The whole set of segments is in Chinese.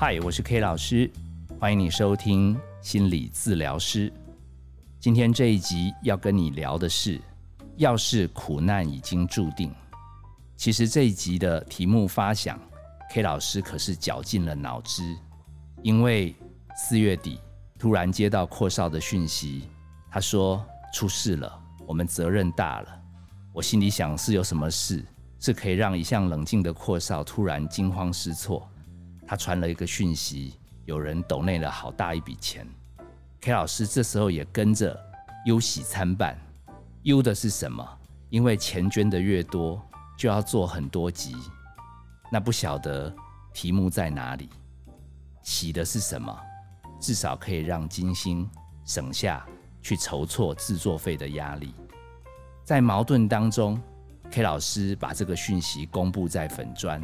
嗨，我是 K 老师，欢迎你收听心理治疗师。今天这一集要跟你聊的是，要是苦难已经注定。其实这一集的题目发想，K 老师可是绞尽了脑汁，因为四月底突然接到阔少的讯息，他说出事了，我们责任大了。我心里想是有什么事，是可以让一向冷静的阔少突然惊慌失措。他传了一个讯息，有人抖内了好大一笔钱。K 老师这时候也跟着忧喜参半。忧的是什么？因为钱捐的越多，就要做很多集，那不晓得题目在哪里。喜的是什么？至少可以让金星省下去筹措制作费的压力。在矛盾当中，K 老师把这个讯息公布在粉砖，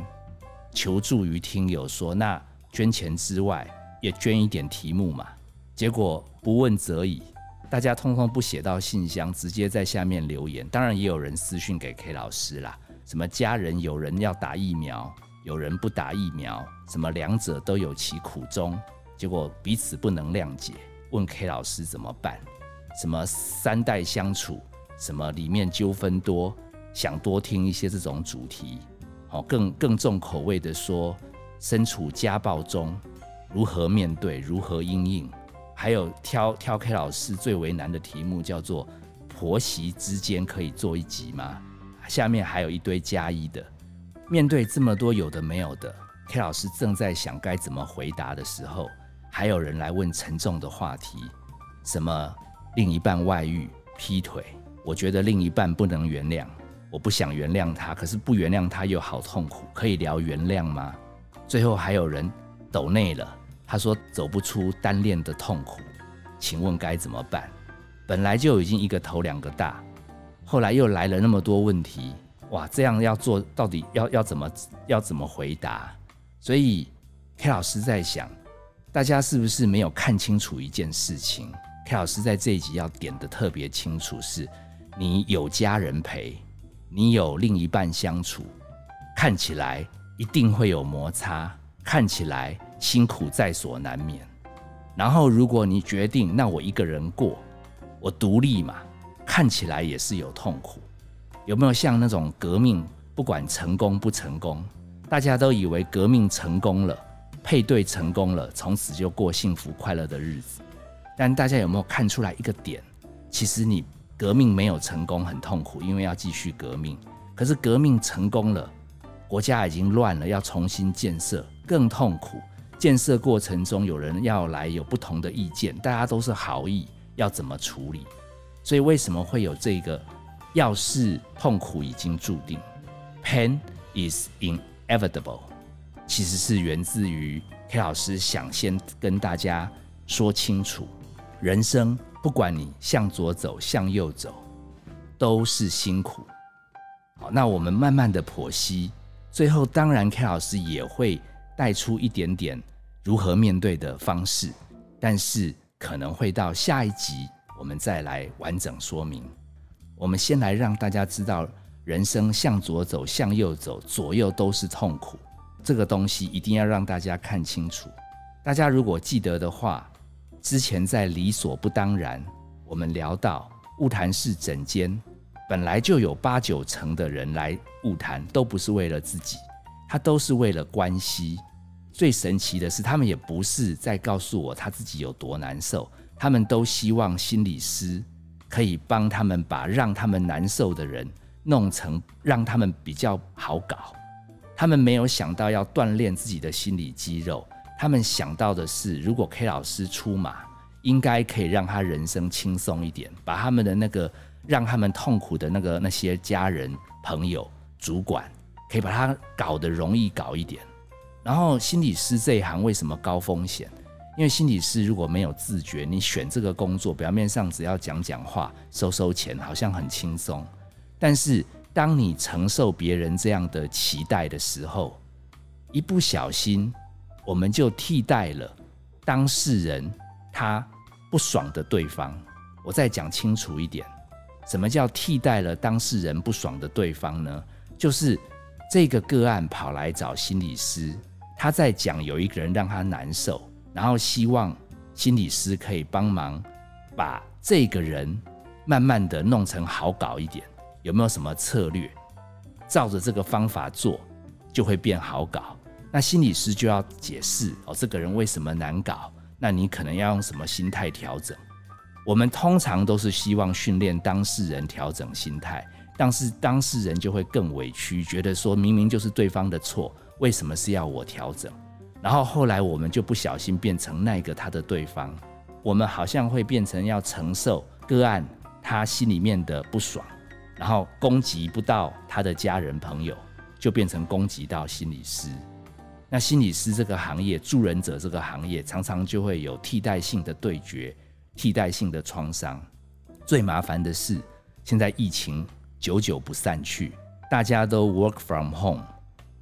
求助于听友说：“那捐钱之外，也捐一点题目嘛。”结果不问则已，大家通通不写到信箱，直接在下面留言。当然也有人私讯给 K 老师啦，什么家人有人要打疫苗，有人不打疫苗，什么两者都有其苦衷，结果彼此不能谅解，问 K 老师怎么办？什么三代相处？什么里面纠纷多，想多听一些这种主题，哦更更重口味的说，身处家暴中如何面对，如何应应，还有挑挑 K 老师最为难的题目叫做婆媳之间可以做一集吗？下面还有一堆加一的，面对这么多有的没有的，K 老师正在想该怎么回答的时候，还有人来问沉重的话题，什么另一半外遇、劈腿。我觉得另一半不能原谅，我不想原谅他，可是不原谅他又好痛苦，可以聊原谅吗？最后还有人抖内了，他说走不出单恋的痛苦，请问该怎么办？本来就已经一个头两个大，后来又来了那么多问题，哇，这样要做到底要要怎么要怎么回答？所以 K 老师在想，大家是不是没有看清楚一件事情？K 老师在这一集要点的特别清楚是。你有家人陪，你有另一半相处，看起来一定会有摩擦，看起来辛苦在所难免。然后，如果你决定那我一个人过，我独立嘛，看起来也是有痛苦。有没有像那种革命，不管成功不成功，大家都以为革命成功了，配对成功了，从此就过幸福快乐的日子。但大家有没有看出来一个点？其实你。革命没有成功，很痛苦，因为要继续革命。可是革命成功了，国家已经乱了，要重新建设，更痛苦。建设过程中有人要来，有不同的意见，大家都是好意，要怎么处理？所以为什么会有这个？要是痛苦已经注定，pain is inevitable，其实是源自于 K 老师想先跟大家说清楚，人生。不管你向左走，向右走，都是辛苦。好，那我们慢慢的剖析，最后当然 K 老师也会带出一点点如何面对的方式，但是可能会到下一集我们再来完整说明。我们先来让大家知道，人生向左走，向右走，左右都是痛苦，这个东西一定要让大家看清楚。大家如果记得的话。之前在理所不当然，我们聊到雾谈室整间本来就有八九成的人来雾谈，都不是为了自己，他都是为了关系。最神奇的是，他们也不是在告诉我他自己有多难受，他们都希望心理师可以帮他们把让他们难受的人弄成让他们比较好搞。他们没有想到要锻炼自己的心理肌肉。他们想到的是，如果 K 老师出马，应该可以让他人生轻松一点，把他们的那个让他们痛苦的那个那些家人、朋友、主管，可以把他搞得容易搞一点。然后心理师这一行为什么高风险？因为心理师如果没有自觉，你选这个工作，表面上只要讲讲话、收收钱，好像很轻松。但是当你承受别人这样的期待的时候，一不小心。我们就替代了当事人他不爽的对方。我再讲清楚一点，什么叫替代了当事人不爽的对方呢？就是这个个案跑来找心理师，他。在讲有一个人让他难受，然后希望心理师可以帮忙把这个人慢慢的弄成好搞一点，有没有什么策略？照着这个方法做就会变好搞。那心理师就要解释哦，这个人为什么难搞？那你可能要用什么心态调整？我们通常都是希望训练当事人调整心态，但是当事人就会更委屈，觉得说明明就是对方的错。为什么是要我调整？然后后来我们就不小心变成那个他的对方，我们好像会变成要承受个案他心里面的不爽，然后攻击不到他的家人朋友，就变成攻击到心理师。那心理师这个行业，助人者这个行业，常常就会有替代性的对决，替代性的创伤。最麻烦的是，现在疫情久久不散去，大家都 work from home。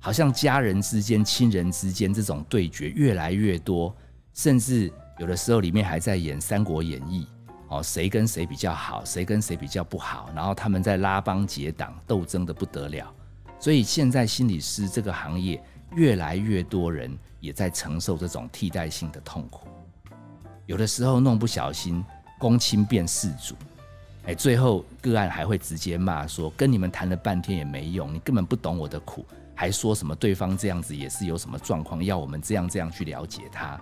好像家人之间、亲人之间这种对决越来越多，甚至有的时候里面还在演《三国演义》哦，谁跟谁比较好，谁跟谁比较不好，然后他们在拉帮结党，斗争的不得了。所以现在心理师这个行业越来越多人也在承受这种替代性的痛苦，有的时候弄不小心，公亲变事主，哎，最后个案还会直接骂说：“跟你们谈了半天也没用，你根本不懂我的苦。”还说什么对方这样子也是有什么状况，要我们这样这样去了解他，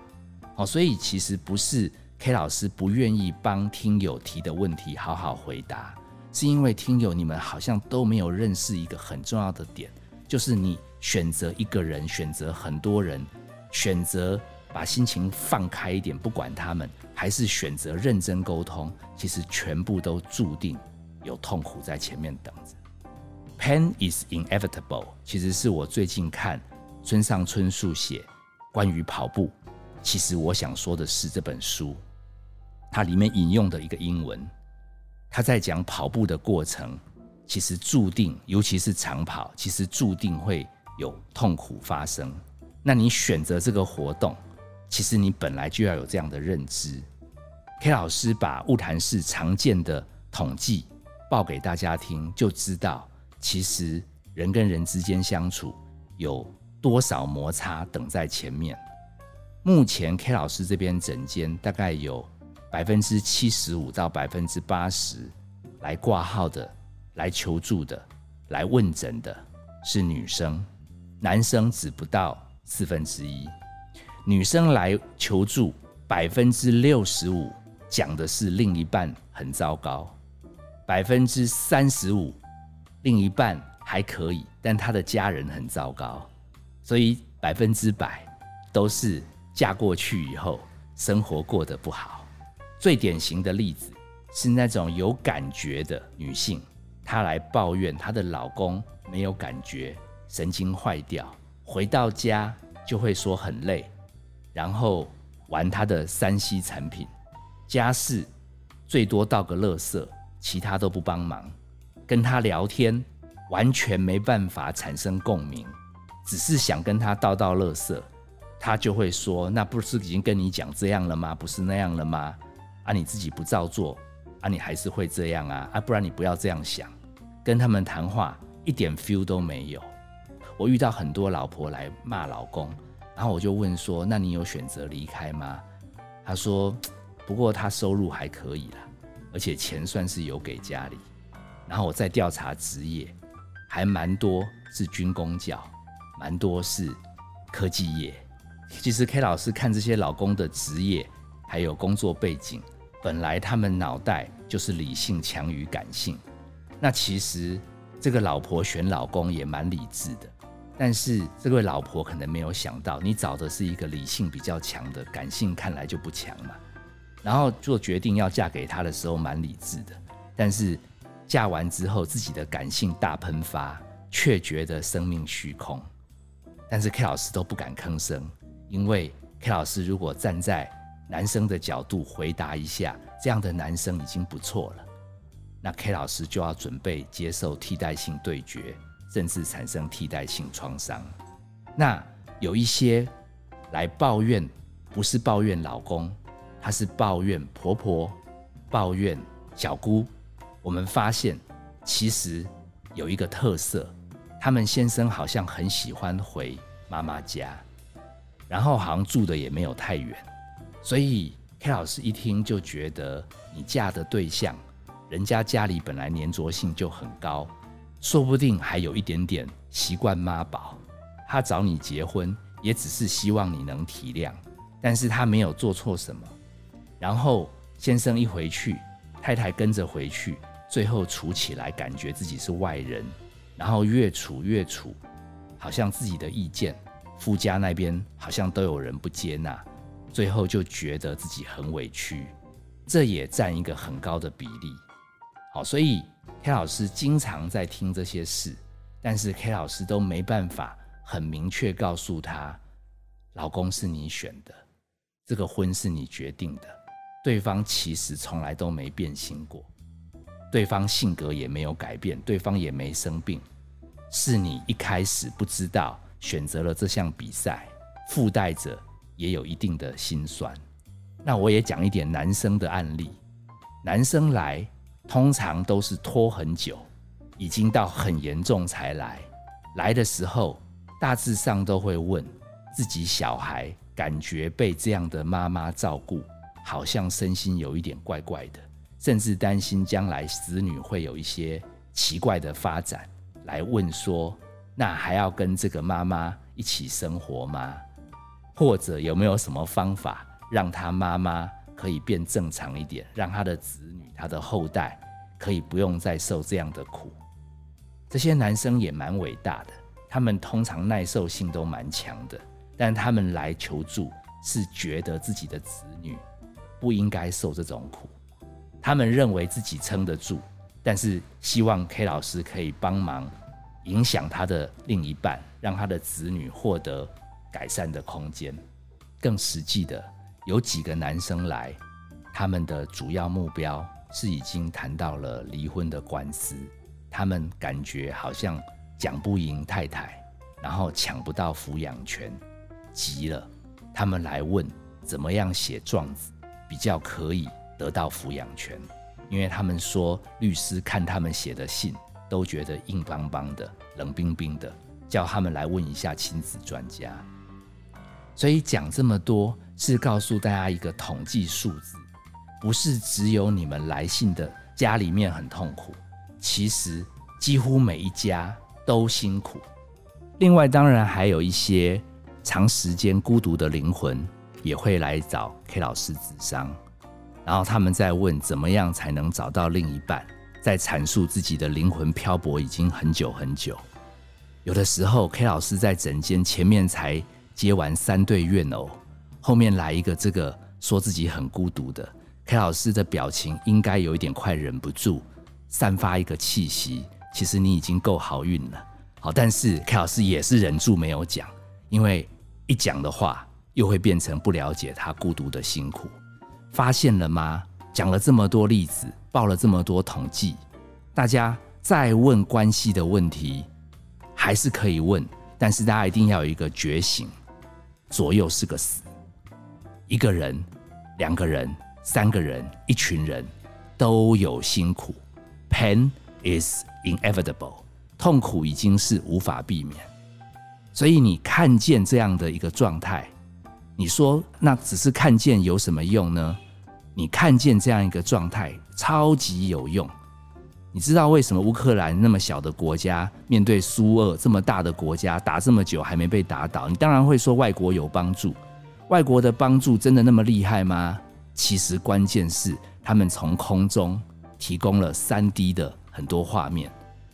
哦，所以其实不是 K 老师不愿意帮听友提的问题好好回答，是因为听友你们好像都没有认识一个很重要的点，就是你选择一个人，选择很多人，选择把心情放开一点，不管他们，还是选择认真沟通，其实全部都注定有痛苦在前面等着。Pain is inevitable，其实是我最近看村上春树写关于跑步。其实我想说的是这本书，它里面引用的一个英文，他在讲跑步的过程，其实注定，尤其是长跑，其实注定会有痛苦发生。那你选择这个活动，其实你本来就要有这样的认知。K 老师把物谈室常见的统计报给大家听，就知道。其实人跟人之间相处有多少摩擦等在前面？目前 K 老师这边诊间大概有百分之七十五到百分之八十来挂号的、来求助的、来问诊的是女生，男生只不到四分之一。女生来求助百分之六十五讲的是另一半很糟糕，百分之三十五。另一半还可以，但他的家人很糟糕，所以百分之百都是嫁过去以后生活过得不好。最典型的例子是那种有感觉的女性，她来抱怨她的老公没有感觉，神经坏掉，回到家就会说很累，然后玩他的三 C 产品，家事最多倒个垃圾，其他都不帮忙。跟他聊天，完全没办法产生共鸣，只是想跟他道道乐色，他就会说：“那不是已经跟你讲这样了吗？不是那样了吗？啊，你自己不照做，啊，你还是会这样啊，啊，不然你不要这样想。”跟他们谈话一点 feel 都没有。我遇到很多老婆来骂老公，然后我就问说：“那你有选择离开吗？”他说：“不过他收入还可以啦，而且钱算是有给家里。”然后我再调查职业，还蛮多是军工教，蛮多是科技业。其实 K 老师看这些老公的职业还有工作背景，本来他们脑袋就是理性强于感性。那其实这个老婆选老公也蛮理智的，但是这位老婆可能没有想到，你找的是一个理性比较强的，感性看来就不强嘛。然后做决定要嫁给他的时候蛮理智的，但是。嫁完之后，自己的感性大喷发，却觉得生命虚空。但是 K 老师都不敢吭声，因为 K 老师如果站在男生的角度回答一下，这样的男生已经不错了。那 K 老师就要准备接受替代性对决，甚至产生替代性创伤。那有一些来抱怨，不是抱怨老公，他是抱怨婆婆，抱怨小姑。我们发现，其实有一个特色，他们先生好像很喜欢回妈妈家，然后好像住的也没有太远，所以 K 老师一听就觉得你嫁的对象，人家家里本来粘着性就很高，说不定还有一点点习惯妈宝。他找你结婚也只是希望你能体谅，但是他没有做错什么。然后先生一回去，太太跟着回去，最后处起来感觉自己是外人，然后越处越处，好像自己的意见。夫家那边好像都有人不接纳，最后就觉得自己很委屈，这也占一个很高的比例。好，所以 K 老师经常在听这些事，但是 K 老师都没办法很明确告诉他，老公是你选的，这个婚是你决定的，对方其实从来都没变心过，对方性格也没有改变，对方也没生病，是你一开始不知道。选择了这项比赛，附带着也有一定的心酸。那我也讲一点男生的案例。男生来通常都是拖很久，已经到很严重才来。来的时候大致上都会问自己小孩，感觉被这样的妈妈照顾，好像身心有一点怪怪的，甚至担心将来子女会有一些奇怪的发展，来问说。那还要跟这个妈妈一起生活吗？或者有没有什么方法让他妈妈可以变正常一点，让他的子女、他的后代可以不用再受这样的苦？这些男生也蛮伟大的，他们通常耐受性都蛮强的，但他们来求助是觉得自己的子女不应该受这种苦，他们认为自己撑得住，但是希望 K 老师可以帮忙。影响他的另一半，让他的子女获得改善的空间。更实际的，有几个男生来，他们的主要目标是已经谈到了离婚的官司，他们感觉好像讲不赢太太，然后抢不到抚养权，急了，他们来问怎么样写状子比较可以得到抚养权，因为他们说律师看他们写的信。都觉得硬邦邦的、冷冰冰的，叫他们来问一下亲子专家。所以讲这么多，是告诉大家一个统计数字，不是只有你们来信的家里面很痛苦，其实几乎每一家都辛苦。另外，当然还有一些长时间孤独的灵魂也会来找 K 老师咨商，然后他们在问怎么样才能找到另一半。在阐述自己的灵魂漂泊已经很久很久，有的时候 K 老师在诊间前面才接完三对怨偶，后面来一个这个说自己很孤独的 K 老师的表情应该有一点快忍不住，散发一个气息。其实你已经够好运了，好，但是 K 老师也是忍住没有讲，因为一讲的话又会变成不了解他孤独的辛苦。发现了吗？讲了这么多例子。报了这么多统计，大家再问关系的问题，还是可以问，但是大家一定要有一个觉醒：左右是个死，一个人、两个人、三个人、一群人都有辛苦，pain is inevitable，痛苦已经是无法避免。所以你看见这样的一个状态，你说那只是看见有什么用呢？你看见这样一个状态。超级有用，你知道为什么乌克兰那么小的国家面对苏俄这么大的国家打这么久还没被打倒？你当然会说外国有帮助，外国的帮助真的那么厉害吗？其实关键是他们从空中提供了三 D 的很多画面，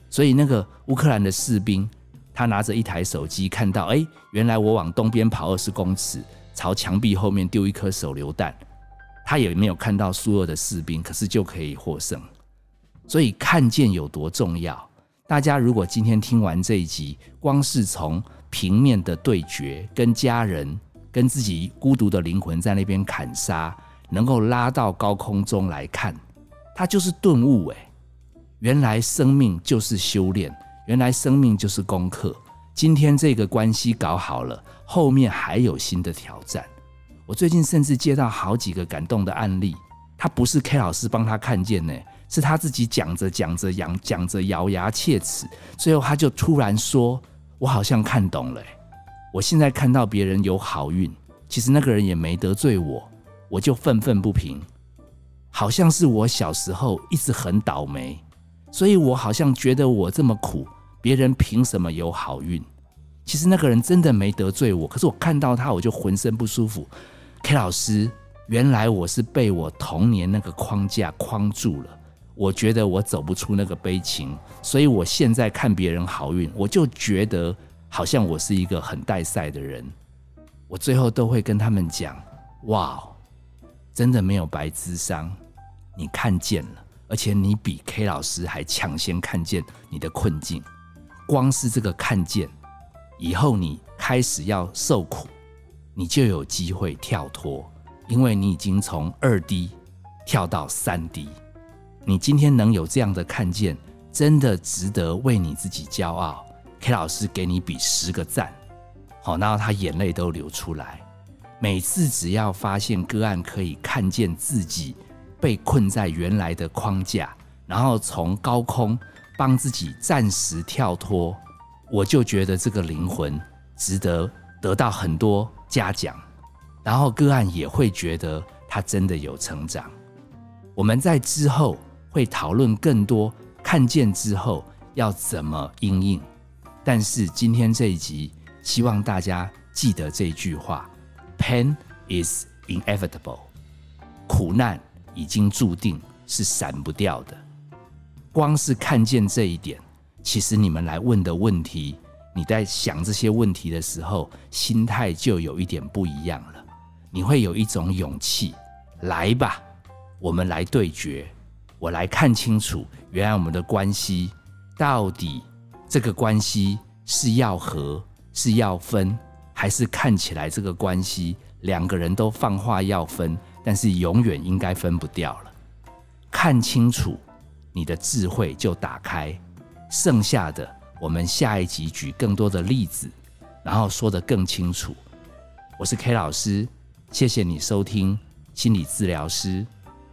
所以那个乌克兰的士兵他拿着一台手机看到，哎，原来我往东边跑二十公尺，朝墙壁后面丢一颗手榴弹。他也没有看到苏俄的士兵，可是就可以获胜，所以看见有多重要。大家如果今天听完这一集，光是从平面的对决，跟家人、跟自己孤独的灵魂在那边砍杀，能够拉到高空中来看，它就是顿悟。诶，原来生命就是修炼，原来生命就是功课。今天这个关系搞好了，后面还有新的挑战。我最近甚至接到好几个感动的案例，他不是 K 老师帮他看见呢，是他自己讲着讲着讲讲着咬牙切齿，最后他就突然说：“我好像看懂了，我现在看到别人有好运，其实那个人也没得罪我，我就愤愤不平，好像是我小时候一直很倒霉，所以我好像觉得我这么苦，别人凭什么有好运？其实那个人真的没得罪我，可是我看到他，我就浑身不舒服。K 老师，原来我是被我童年那个框架框住了。我觉得我走不出那个悲情，所以我现在看别人好运，我就觉得好像我是一个很带赛的人。我最后都会跟他们讲：哇，真的没有白智商，你看见了，而且你比 K 老师还抢先看见你的困境。光是这个看见，以后你开始要受苦，你就有机会跳脱，因为你已经从二 D 跳到三 D。你今天能有这样的看见，真的值得为你自己骄傲。黑老师给你比十个赞，好，然后他眼泪都流出来。每次只要发现个案可以看见自己被困在原来的框架，然后从高空帮自己暂时跳脱，我就觉得这个灵魂值得得到很多嘉奖，然后个案也会觉得他真的有成长。我们在之后。会讨论更多看见之后要怎么应应，但是今天这一集，希望大家记得这句话：Pain is inevitable，苦难已经注定是闪不掉的。光是看见这一点，其实你们来问的问题，你在想这些问题的时候，心态就有一点不一样了。你会有一种勇气，来吧，我们来对决。我来看清楚，原来我们的关系到底这个关系是要和是要分，还是看起来这个关系两个人都放话要分，但是永远应该分不掉了。看清楚，你的智慧就打开。剩下的，我们下一集举更多的例子，然后说得更清楚。我是 K 老师，谢谢你收听心理治疗师。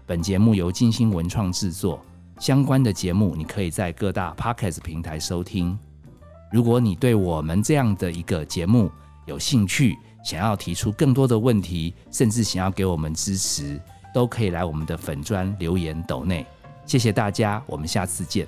本节目由金星文创制作，相关的节目你可以在各大 Podcast 平台收听。如果你对我们这样的一个节目有兴趣，想要提出更多的问题，甚至想要给我们支持，都可以来我们的粉砖留言斗内。谢谢大家，我们下次见。